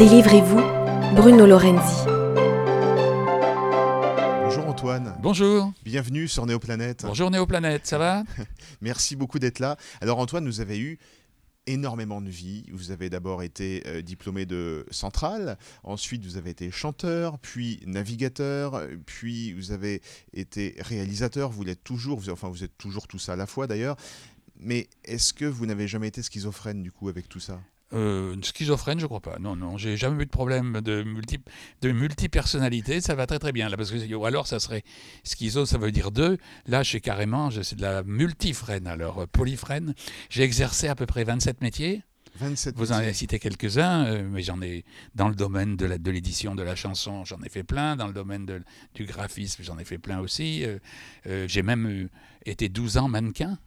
Délivrez-vous, Bruno Lorenzi. Bonjour Antoine. Bonjour. Bienvenue sur Néoplanète. Bonjour Néoplanète, ça va Merci beaucoup d'être là. Alors Antoine, vous avez eu énormément de vie. Vous avez d'abord été euh, diplômé de Centrale, ensuite vous avez été chanteur, puis navigateur, puis vous avez été réalisateur. Vous l'êtes toujours, vous, enfin vous êtes toujours tout ça à la fois d'ailleurs. Mais est-ce que vous n'avez jamais été schizophrène du coup avec tout ça? Euh, schizophrène, je crois pas. Non, non, j'ai jamais eu de problème de multi de multipersonnalité. Ça va très très bien là, parce que ou alors ça serait schizo, ça veut dire deux. Là, je suis carrément, c'est de la multifrène. Alors euh, polyfrène. J'ai exercé à peu près 27 métiers. 27 Vous en avez cité quelques-uns, euh, mais j'en ai dans le domaine de l'édition de, de, la chanson, j'en ai fait plein. Dans le domaine de, du graphisme, j'en ai fait plein aussi. Euh, j'ai même été 12 ans mannequin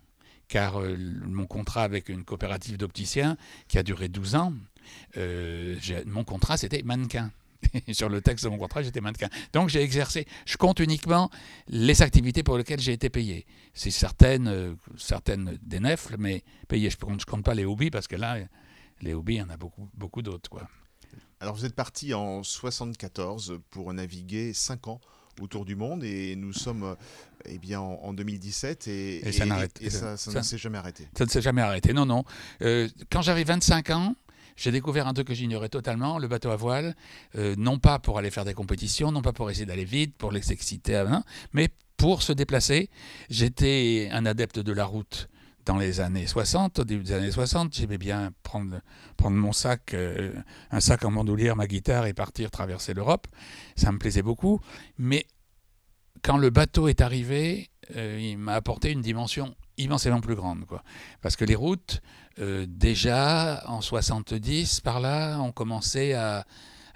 car euh, mon contrat avec une coopérative d'opticiens qui a duré 12 ans, euh, mon contrat c'était mannequin. Sur le texte de mon contrat, j'étais mannequin. Donc j'ai exercé, je compte uniquement les activités pour lesquelles j'ai été payé. C'est certaines, euh, certaines des nefles, mais payé. Je ne compte, pas les hobbies parce que là, les hobbies, il y en a beaucoup, beaucoup d'autres. Alors vous êtes parti en 74 pour naviguer 5 ans autour du monde et nous sommes eh bien, en, 2017 et, et, ça, et ça, ça, ne s'est jamais arrêté. Ça ne s'est jamais arrêté, non, non. Euh, quand j'avais 25 ans, j'ai découvert un truc que j'ignorais totalement, le bateau à voile, euh, non pas pour aller faire des compétitions, non pas pour essayer d'aller vite, pour les exciter, hein, mais pour se déplacer. J'étais un adepte de la route dans les années 60, au début des années 60, j'aimais bien prendre, prendre mon sac, euh, un sac en bandoulière, ma guitare et partir traverser l'Europe. Ça me plaisait beaucoup. Mais quand le bateau est arrivé, euh, il m'a apporté une dimension immensément plus grande. Quoi. Parce que les routes, euh, déjà en 70, par là, ont commencé à,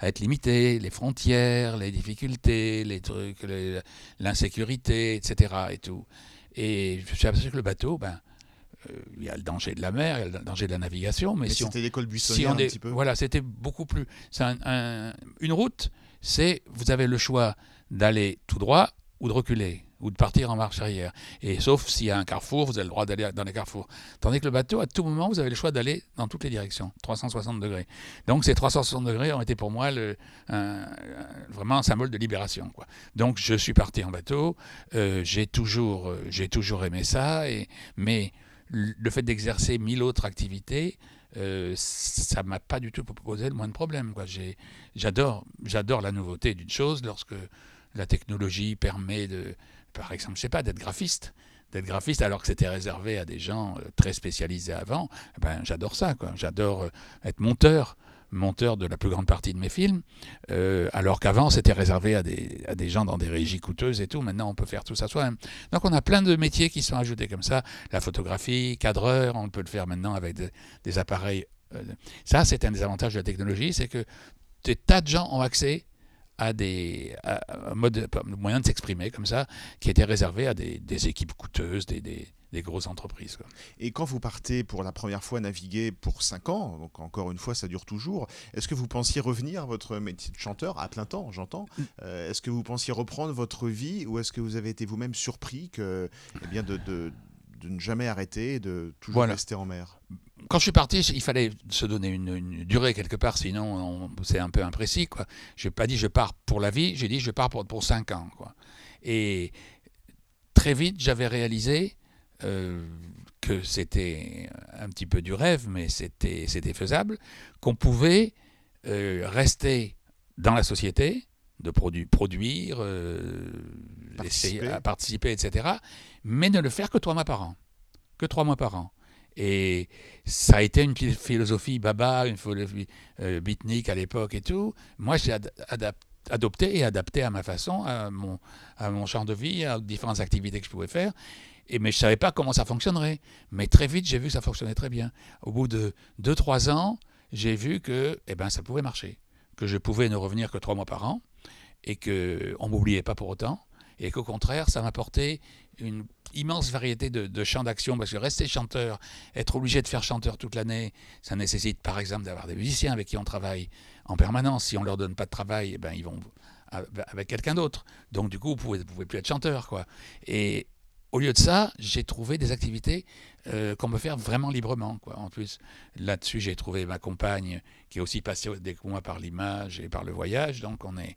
être limitées. Les frontières, les difficultés, les trucs, l'insécurité, etc. Et, tout. et je suis aperçu que le bateau, ben, il y a le danger de la mer, il y a le danger de la navigation. Mais, mais si c'était l'école buissonnière si un petit peu. Voilà, c'était beaucoup plus. Un, un, une route, c'est vous avez le choix d'aller tout droit ou de reculer ou de partir en marche arrière. Et sauf s'il y a un carrefour, vous avez le droit d'aller dans les carrefours. Tandis que le bateau, à tout moment, vous avez le choix d'aller dans toutes les directions, 360 degrés. Donc ces 360 degrés ont été pour moi le, un, vraiment un symbole de libération. Quoi. Donc je suis parti en bateau, euh, j'ai toujours, euh, j'ai toujours aimé ça, et, mais le fait d'exercer mille autres activités, euh, ça m'a pas du tout posé le moins de problème. J'adore, j'adore la nouveauté d'une chose lorsque la technologie permet de, par exemple, je sais pas, d'être graphiste, d'être graphiste alors que c'était réservé à des gens très spécialisés avant. Ben, j'adore ça. J'adore être monteur monteur de la plus grande partie de mes films, euh, alors qu'avant c'était réservé à des, à des gens dans des régies coûteuses et tout. Maintenant on peut faire tout ça soi-même. Donc on a plein de métiers qui sont ajoutés comme ça. La photographie, cadreur, on peut le faire maintenant avec de, des appareils. Euh, ça c'est un des avantages de la technologie, c'est que des tas de gens ont accès à des à un mode, moyen de s'exprimer comme ça, qui était réservé à des, équipes coûteuses, des, des grosses entreprises. Quoi. Et quand vous partez pour la première fois naviguer pour 5 ans, donc encore une fois ça dure toujours, est-ce que vous pensiez revenir à votre métier de chanteur à plein temps, j'entends euh, Est-ce que vous pensiez reprendre votre vie ou est-ce que vous avez été vous-même surpris que, eh bien de, de, de, ne jamais arrêter et de toujours voilà. rester en mer? Quand je suis parti, il fallait se donner une, une durée quelque part, sinon c'est un peu imprécis. Je n'ai pas dit je pars pour la vie, j'ai dit je pars pour, pour 5 ans. Quoi. Et très vite, j'avais réalisé euh, que c'était un petit peu du rêve, mais c'était faisable, qu'on pouvait euh, rester dans la société, de produ produire, euh, participer. essayer à participer, etc., mais ne le faire que trois mois par an. Que trois mois par an. Et ça a été une philosophie baba, une philosophie euh, beatnik à l'époque et tout. Moi, j'ai ad adopté et adapté à ma façon, à mon, à mon champ de vie, à différentes activités que je pouvais faire. Et, mais je ne savais pas comment ça fonctionnerait. Mais très vite, j'ai vu que ça fonctionnait très bien. Au bout de 2-3 ans, j'ai vu que eh ben, ça pouvait marcher. Que je pouvais ne revenir que 3 mois par an et qu'on ne m'oubliait pas pour autant. Et qu'au contraire, ça m'apportait une immense variété de, champs d'action, parce que rester chanteur, être obligé de faire chanteur toute l'année, ça nécessite par exemple d'avoir des musiciens avec qui on travaille en permanence. Si on ne leur donne pas de travail, eh ben, ils vont avec quelqu'un d'autre. Donc du coup, vous ne pouvez, plus être chanteur. Quoi. Et au lieu de ça, j'ai trouvé des activités euh, qu'on peut faire vraiment librement. Quoi. En plus, là-dessus, j'ai trouvé ma compagne qui est aussi passée des moi par l'image et par le voyage. Donc, on est,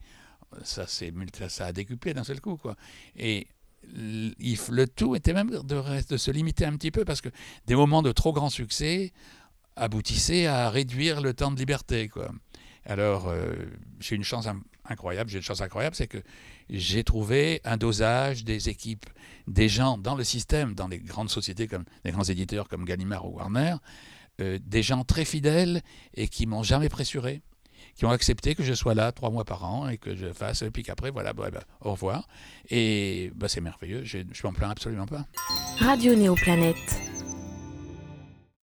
ça, c'est, ça a décuplé d'un seul coup. Quoi. Et le tout était même de, se limiter un petit peu parce que des moments de trop grand succès aboutissaient à réduire le temps de liberté. Alors, euh, j'ai une chance incroyable, j'ai une chance incroyable, c'est que j'ai trouvé un dosage des équipes, des gens dans le système, dans les grandes sociétés, comme les grands éditeurs comme Gallimard ou Warner, euh, des gens très fidèles et qui m'ont jamais pressuré, qui ont accepté que je sois là trois mois par an et que je fasse, et puis qu'après, voilà, bah, bah, au revoir. Et bah, c'est merveilleux, je, je m'en plains absolument pas. Radio Néoplanète